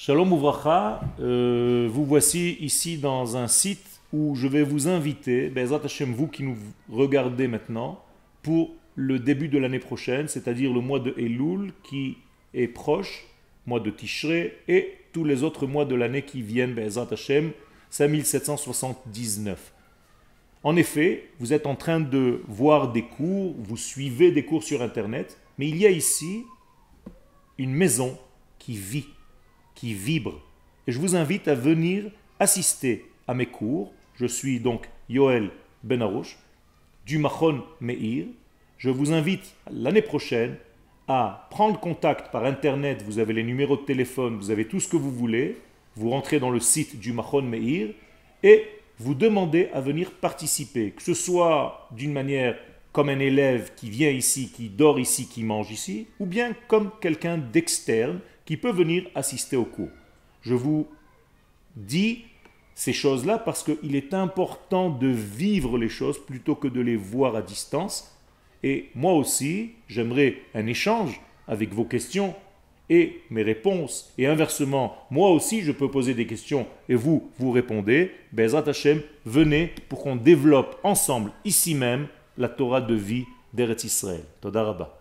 Shalom Ouvracha, euh, vous voici ici dans un site où je vais vous inviter, Hashem, vous qui nous regardez maintenant, pour le début de l'année prochaine, c'est-à-dire le mois de Elul qui est proche, mois de Tishrei, et tous les autres mois de l'année qui viennent, Bezrat Hashem, 5779. En effet, vous êtes en train de voir des cours, vous suivez des cours sur Internet, mais il y a ici une maison qui vit qui vibre. Et je vous invite à venir assister à mes cours. Je suis donc Yoel Benarouche du Machon Meir. Je vous invite l'année prochaine à prendre contact par Internet. Vous avez les numéros de téléphone, vous avez tout ce que vous voulez. Vous rentrez dans le site du Machon Meir et vous demandez à venir participer, que ce soit d'une manière comme un élève qui vient ici, qui dort ici, qui mange ici, ou bien comme quelqu'un d'externe qui peut venir assister au cours. Je vous dis ces choses-là parce qu'il est important de vivre les choses plutôt que de les voir à distance. Et moi aussi, j'aimerais un échange avec vos questions et mes réponses. Et inversement, moi aussi, je peux poser des questions et vous, vous répondez. Bezat Hashem, venez pour qu'on développe ensemble, ici même, la Torah de vie d'Eretz Israël. Todarabah.